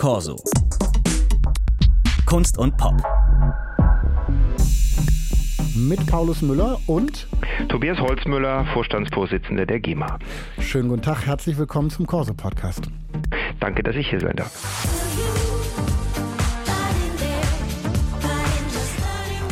Corso. Kunst und Pop. Mit Paulus Müller und Tobias Holzmüller, Vorstandsvorsitzender der GEMA. Schönen guten Tag, herzlich willkommen zum Corso Podcast. Danke, dass ich hier sein darf.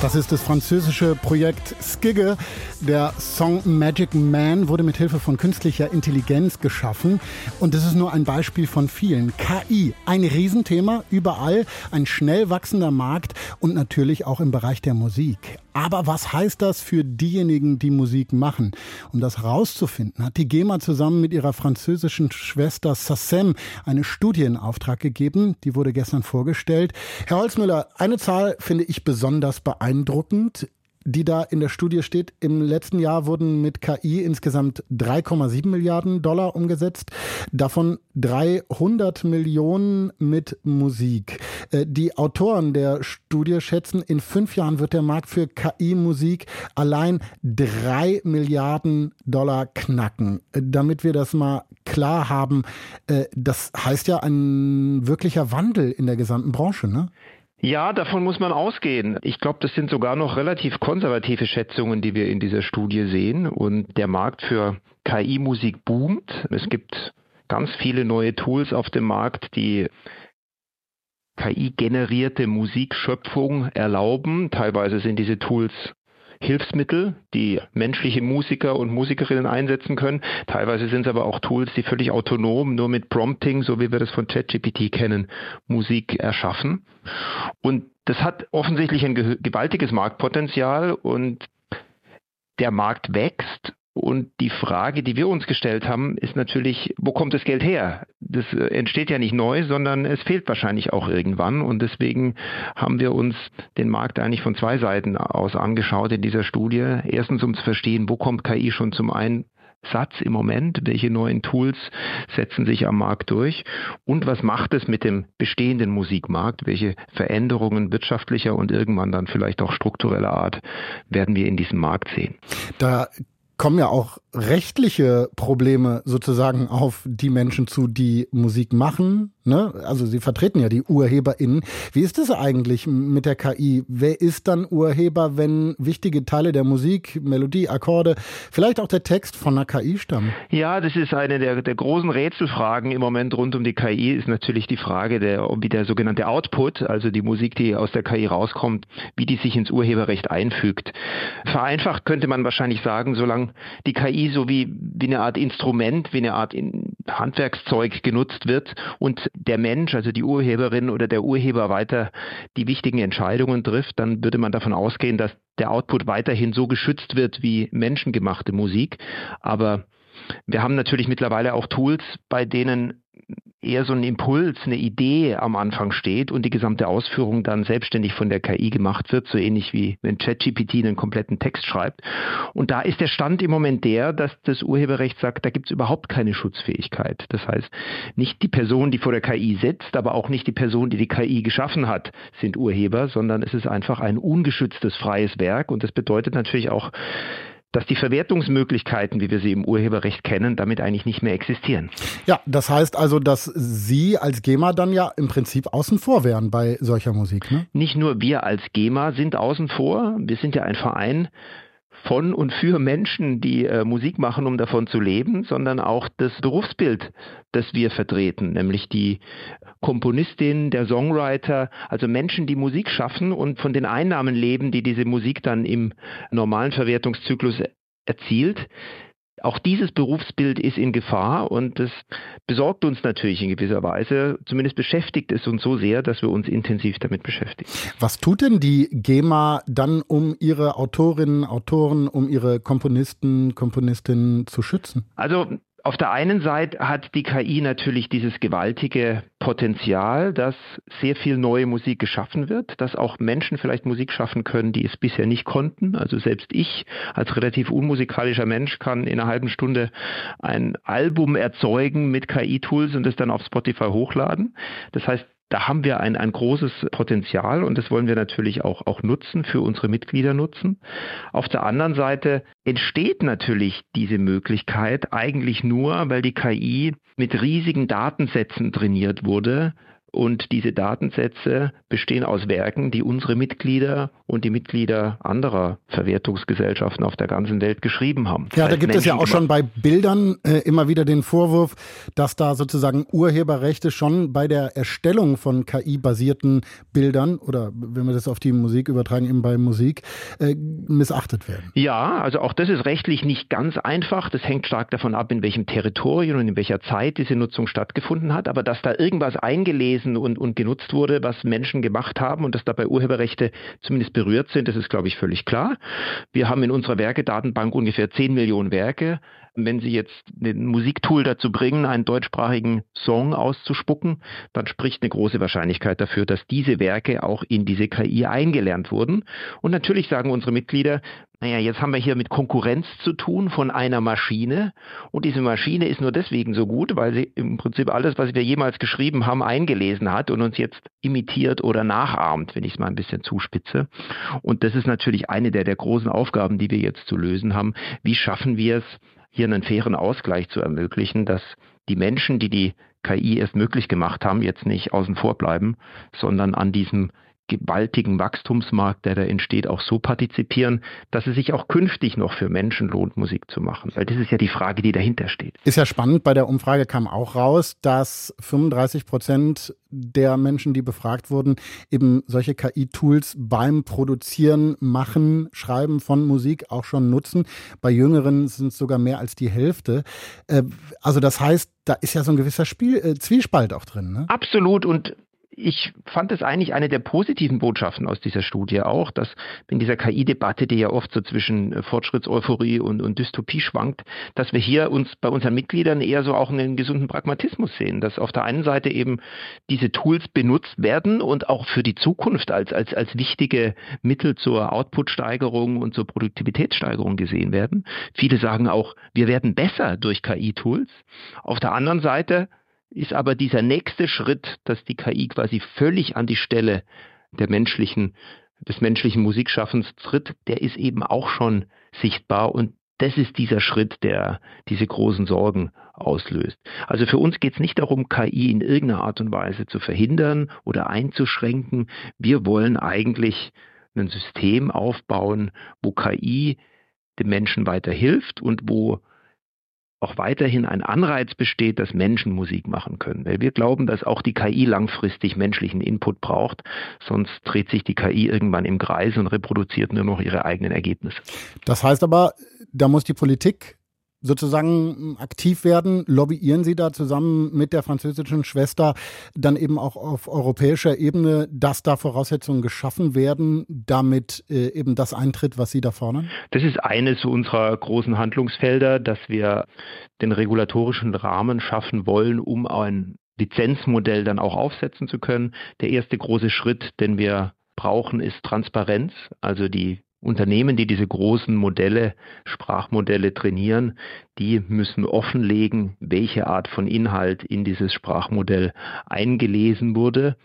Das ist das französische Projekt Skigge. Der Song Magic Man wurde mit Hilfe von künstlicher Intelligenz geschaffen. Und das ist nur ein Beispiel von vielen. KI, ein Riesenthema, überall, ein schnell wachsender Markt und natürlich auch im Bereich der Musik. Aber was heißt das für diejenigen, die Musik machen? Um das herauszufinden, hat die GEMA zusammen mit ihrer französischen Schwester Sassem eine Studie in Auftrag gegeben. Die wurde gestern vorgestellt. Herr Holzmüller, eine Zahl finde ich besonders beeindruckend die da in der Studie steht. Im letzten Jahr wurden mit KI insgesamt 3,7 Milliarden Dollar umgesetzt, davon 300 Millionen mit Musik. Äh, die Autoren der Studie schätzen, in fünf Jahren wird der Markt für KI-Musik allein drei Milliarden Dollar knacken. Äh, damit wir das mal klar haben, äh, das heißt ja ein wirklicher Wandel in der gesamten Branche, ne? Ja, davon muss man ausgehen. Ich glaube, das sind sogar noch relativ konservative Schätzungen, die wir in dieser Studie sehen. Und der Markt für KI-Musik boomt. Es gibt ganz viele neue Tools auf dem Markt, die KI-generierte Musikschöpfung erlauben. Teilweise sind diese Tools Hilfsmittel, die menschliche Musiker und Musikerinnen einsetzen können. Teilweise sind es aber auch Tools, die völlig autonom, nur mit Prompting, so wie wir das von ChatGPT kennen, Musik erschaffen. Und das hat offensichtlich ein gewaltiges Marktpotenzial und der Markt wächst und die Frage, die wir uns gestellt haben, ist natürlich, wo kommt das Geld her? Das äh, entsteht ja nicht neu, sondern es fehlt wahrscheinlich auch irgendwann. Und deswegen haben wir uns den Markt eigentlich von zwei Seiten aus angeschaut in dieser Studie. Erstens, um zu verstehen, wo kommt KI schon zum einen Satz im Moment? Welche neuen Tools setzen sich am Markt durch? Und was macht es mit dem bestehenden Musikmarkt? Welche Veränderungen wirtschaftlicher und irgendwann dann vielleicht auch struktureller Art werden wir in diesem Markt sehen? Da kommen ja auch rechtliche Probleme sozusagen auf die Menschen zu, die Musik machen. Ne? Also sie vertreten ja die UrheberInnen. Wie ist es eigentlich mit der KI? Wer ist dann Urheber, wenn wichtige Teile der Musik, Melodie, Akkorde, vielleicht auch der Text von einer KI stammen? Ja, das ist eine der, der großen Rätselfragen im Moment rund um die KI, ist natürlich die Frage, der, wie der sogenannte Output, also die Musik, die aus der KI rauskommt, wie die sich ins Urheberrecht einfügt. Vereinfacht könnte man wahrscheinlich sagen, solange die KI so wie, wie eine Art Instrument, wie eine Art Handwerkszeug genutzt wird und der Mensch, also die Urheberin oder der Urheber weiter die wichtigen Entscheidungen trifft, dann würde man davon ausgehen, dass der Output weiterhin so geschützt wird wie menschengemachte Musik. Aber wir haben natürlich mittlerweile auch Tools, bei denen eher so ein Impuls, eine Idee am Anfang steht und die gesamte Ausführung dann selbstständig von der KI gemacht wird, so ähnlich wie wenn ChatGPT einen kompletten Text schreibt. Und da ist der Stand im Moment der, dass das Urheberrecht sagt, da gibt es überhaupt keine Schutzfähigkeit. Das heißt, nicht die Person, die vor der KI sitzt, aber auch nicht die Person, die die KI geschaffen hat, sind Urheber, sondern es ist einfach ein ungeschütztes freies Werk und das bedeutet natürlich auch, dass die Verwertungsmöglichkeiten, wie wir sie im Urheberrecht kennen, damit eigentlich nicht mehr existieren. Ja, das heißt also, dass Sie als GEMA dann ja im Prinzip außen vor wären bei solcher Musik. Ne? Nicht nur wir als GEMA sind außen vor, wir sind ja ein Verein von und für Menschen, die äh, Musik machen, um davon zu leben, sondern auch das Berufsbild, das wir vertreten, nämlich die Komponistin, der Songwriter, also Menschen, die Musik schaffen und von den Einnahmen leben, die diese Musik dann im normalen Verwertungszyklus erzielt. Auch dieses Berufsbild ist in Gefahr und das besorgt uns natürlich in gewisser Weise. Zumindest beschäftigt es uns so sehr, dass wir uns intensiv damit beschäftigen. Was tut denn die GEMA dann, um ihre Autorinnen, Autoren, um ihre Komponisten, Komponistinnen zu schützen? Also auf der einen Seite hat die KI natürlich dieses gewaltige Potenzial, dass sehr viel neue Musik geschaffen wird, dass auch Menschen vielleicht Musik schaffen können, die es bisher nicht konnten. Also selbst ich als relativ unmusikalischer Mensch kann in einer halben Stunde ein Album erzeugen mit KI-Tools und es dann auf Spotify hochladen. Das heißt, da haben wir ein, ein großes Potenzial und das wollen wir natürlich auch, auch nutzen, für unsere Mitglieder nutzen. Auf der anderen Seite entsteht natürlich diese Möglichkeit eigentlich nur, weil die KI mit riesigen Datensätzen trainiert wurde, Und diese Datensätze bestehen aus Werken, die unsere Mitglieder und die Mitglieder anderer Verwertungsgesellschaften auf der ganzen Welt geschrieben haben. Ja, da gibt Menschen es ja auch schon bei Bildern äh, immer wieder den Vorwurf, dass da sozusagen Urheberrechte schon bei der Erstellung von KI-basierten Bildern oder wenn wir das auf die Musik übertragen, eben bei Musik, äh, missachtet werden. Ja, also auch das ist rechtlich nicht ganz einfach. Das hängt stark davon ab, in welchem Territorium und in welcher Zeit diese Nutzung stattgefunden hat. Aber dass da irgendwas eingelesen und, und genutzt wurde, was Menschen gemacht haben und dass dabei Urheberrechte zumindest berührt sind, das ist, glaube ich, völlig klar. Wir haben in unserer Werkedatenbank ungefähr 10 Millionen Werke wenn Sie jetzt ein Musiktool dazu bringen, einen deutschsprachigen Song auszuspucken, dann spricht eine große Wahrscheinlichkeit dafür, dass diese Werke auch in diese KI eingelernt wurden. Und natürlich sagen unsere Mitglieder, naja, jetzt haben wir hier mit Konkurrenz zu tun von einer Maschine und diese Maschine ist nur deswegen so gut, weil sie im Prinzip alles, was wir jemals geschrieben haben, eingelesen hat und uns jetzt imitiert oder nachahmt, wenn ich es mal ein bisschen zuspitze. Und das ist natürlich eine der, der großen Aufgaben, die wir jetzt zu lösen haben. Wie schaffen wir es, hier einen fairen Ausgleich zu ermöglichen, dass die Menschen, die die KI erst möglich gemacht haben, jetzt nicht außen vor bleiben, sondern an diesem gewaltigen Wachstumsmarkt, der da entsteht, auch so partizipieren, dass es sich auch künftig noch für Menschen lohnt, Musik zu machen. Weil das ist ja die Frage, die dahinter steht. Ist ja spannend. Bei der Umfrage kam auch raus, dass 35 Prozent der Menschen, die befragt wurden, eben solche KI-Tools beim Produzieren, Machen, Schreiben von Musik auch schon nutzen. Bei Jüngeren sind es sogar mehr als die Hälfte. Äh, also das heißt, da ist ja so ein gewisser Spiel, äh, Zwiespalt auch drin. Ne? Absolut. Und ich fand es eigentlich eine der positiven Botschaften aus dieser Studie auch, dass in dieser KI-Debatte, die ja oft so zwischen äh, Fortschrittseuphorie und, und Dystopie schwankt, dass wir hier uns bei unseren Mitgliedern eher so auch einen gesunden Pragmatismus sehen, dass auf der einen Seite eben diese Tools benutzt werden und auch für die Zukunft als, als, als wichtige Mittel zur Output-Steigerung und zur Produktivitätssteigerung gesehen werden. Viele sagen auch, wir werden besser durch KI-Tools. Auf der anderen Seite ist aber dieser nächste Schritt, dass die KI quasi völlig an die Stelle der menschlichen, des menschlichen Musikschaffens tritt, der ist eben auch schon sichtbar und das ist dieser Schritt, der diese großen Sorgen auslöst. Also für uns geht es nicht darum, KI in irgendeiner Art und Weise zu verhindern oder einzuschränken. Wir wollen eigentlich ein System aufbauen, wo KI dem Menschen weiter hilft und wo auch weiterhin ein Anreiz besteht, dass Menschen Musik machen können. Weil wir glauben, dass auch die KI langfristig menschlichen Input braucht, sonst dreht sich die KI irgendwann im Kreis und reproduziert nur noch ihre eigenen Ergebnisse. Das heißt aber, da muss die Politik sozusagen aktiv werden? Lobbyieren Sie da zusammen mit der französischen Schwester dann eben auch auf europäischer Ebene, dass da Voraussetzungen geschaffen werden, damit äh, eben das eintritt, was Sie da fordern? Das ist eines unserer großen Handlungsfelder, dass wir den regulatorischen Rahmen schaffen wollen, um ein Lizenzmodell dann auch aufsetzen zu können. Der erste große Schritt, den wir brauchen, ist Transparenz, also die Unternehmen, die diese großen Modelle, Sprachmodelle trainieren, die müssen offenlegen, welche Art von Inhalt in dieses Sprachmodell eingelesen wurde.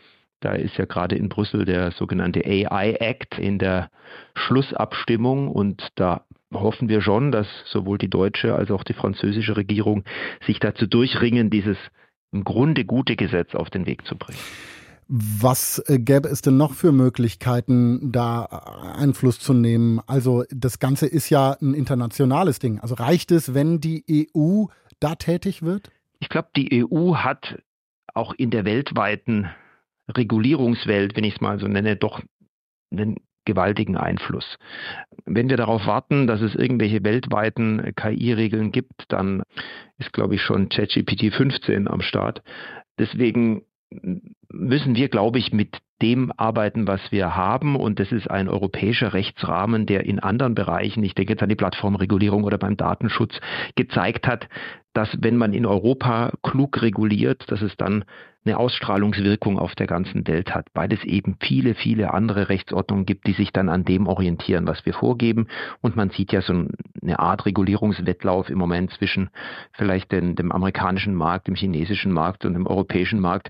Da ist ja gerade in Brüssel der sogenannte AI Act in der Schlussabstimmung und da hoffen wir schon, dass sowohl die deutsche als auch die französische Regierung sich dazu durchringen, dieses im Grunde gute Gesetz auf den Weg zu bringen. Was äh, gäbe es denn noch für Möglichkeiten, da äh, Einfluss zu nehmen? Also das Ganze ist ja ein internationales Ding. Also reicht es, wenn die EU da tätig wird? Ich glaube, die EU hat auch in der weltweiten Regulierungswelt, wenn ich es mal so nenne, doch einen gewaltigen Einfluss. Wenn wir darauf warten, dass es irgendwelche weltweiten KI-Regeln gibt, dann ist, glaube ich, schon ChatGPT 15 am Start. Deswegen müssen wir, glaube ich, mit dem arbeiten, was wir haben. Und das ist ein europäischer Rechtsrahmen, der in anderen Bereichen, ich denke jetzt an die Plattformregulierung oder beim Datenschutz, gezeigt hat, dass wenn man in Europa klug reguliert, dass es dann eine Ausstrahlungswirkung auf der ganzen Welt hat, weil es eben viele, viele andere Rechtsordnungen gibt, die sich dann an dem orientieren, was wir vorgeben. Und man sieht ja so eine Art Regulierungswettlauf im Moment zwischen vielleicht den, dem amerikanischen Markt, dem chinesischen Markt und dem europäischen Markt,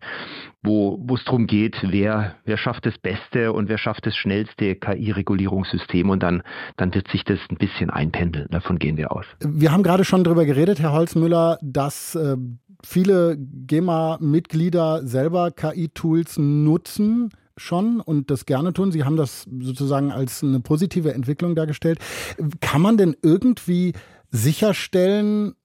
wo, es darum geht, wer wer schafft das beste und wer schafft das schnellste KI-Regulierungssystem und dann, dann wird sich das ein bisschen einpendeln. Davon gehen wir aus. Wir haben gerade schon darüber geredet, Herr Holzmüller, dass äh, viele GEMA-Mitglieder selber KI-Tools nutzen schon und das gerne tun. Sie haben das sozusagen als eine positive Entwicklung dargestellt. Kann man denn irgendwie sicherstellen,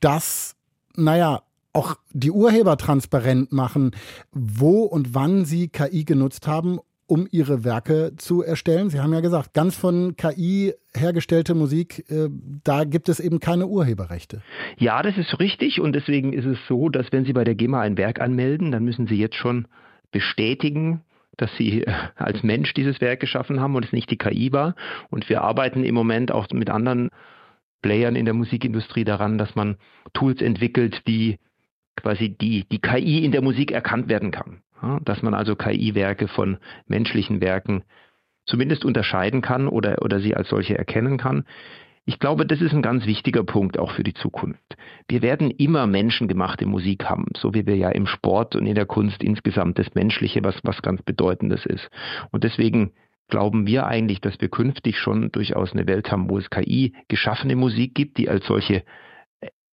dass, naja, auch die Urheber transparent machen, wo und wann sie KI genutzt haben, um ihre Werke zu erstellen. Sie haben ja gesagt, ganz von KI hergestellte Musik, äh, da gibt es eben keine Urheberrechte. Ja, das ist richtig und deswegen ist es so, dass wenn Sie bei der GEMA ein Werk anmelden, dann müssen Sie jetzt schon bestätigen, dass Sie äh, als Mensch dieses Werk geschaffen haben und es nicht die KI war. Und wir arbeiten im Moment auch mit anderen Playern in der Musikindustrie daran, dass man Tools entwickelt, die quasi die, die KI in der Musik erkannt werden kann. Ja, dass man also KI-Werke von menschlichen Werken zumindest unterscheiden kann oder, oder sie als solche erkennen kann. Ich glaube, das ist ein ganz wichtiger Punkt auch für die Zukunft. Wir werden immer menschengemachte Musik haben, so wie wir ja im Sport und in der Kunst insgesamt das Menschliche, was, was ganz Bedeutendes ist. Und deswegen glauben wir eigentlich, dass wir künftig schon durchaus eine Welt haben, wo es KI geschaffene Musik gibt, die als solche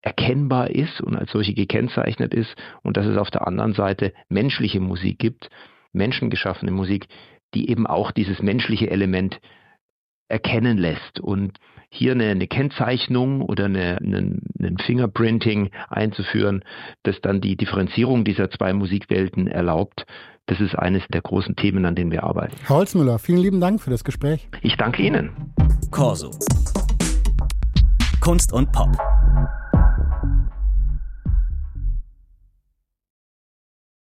erkennbar ist und als solche gekennzeichnet ist und dass es auf der anderen Seite menschliche Musik gibt, menschengeschaffene Musik, die eben auch dieses menschliche Element erkennen lässt und hier eine, eine Kennzeichnung oder eine, eine, ein Fingerprinting einzuführen, das dann die Differenzierung dieser zwei Musikwelten erlaubt, das ist eines der großen Themen, an denen wir arbeiten. Herr Holzmüller, vielen lieben Dank für das Gespräch. Ich danke Ihnen. Corso. Kunst und Pop.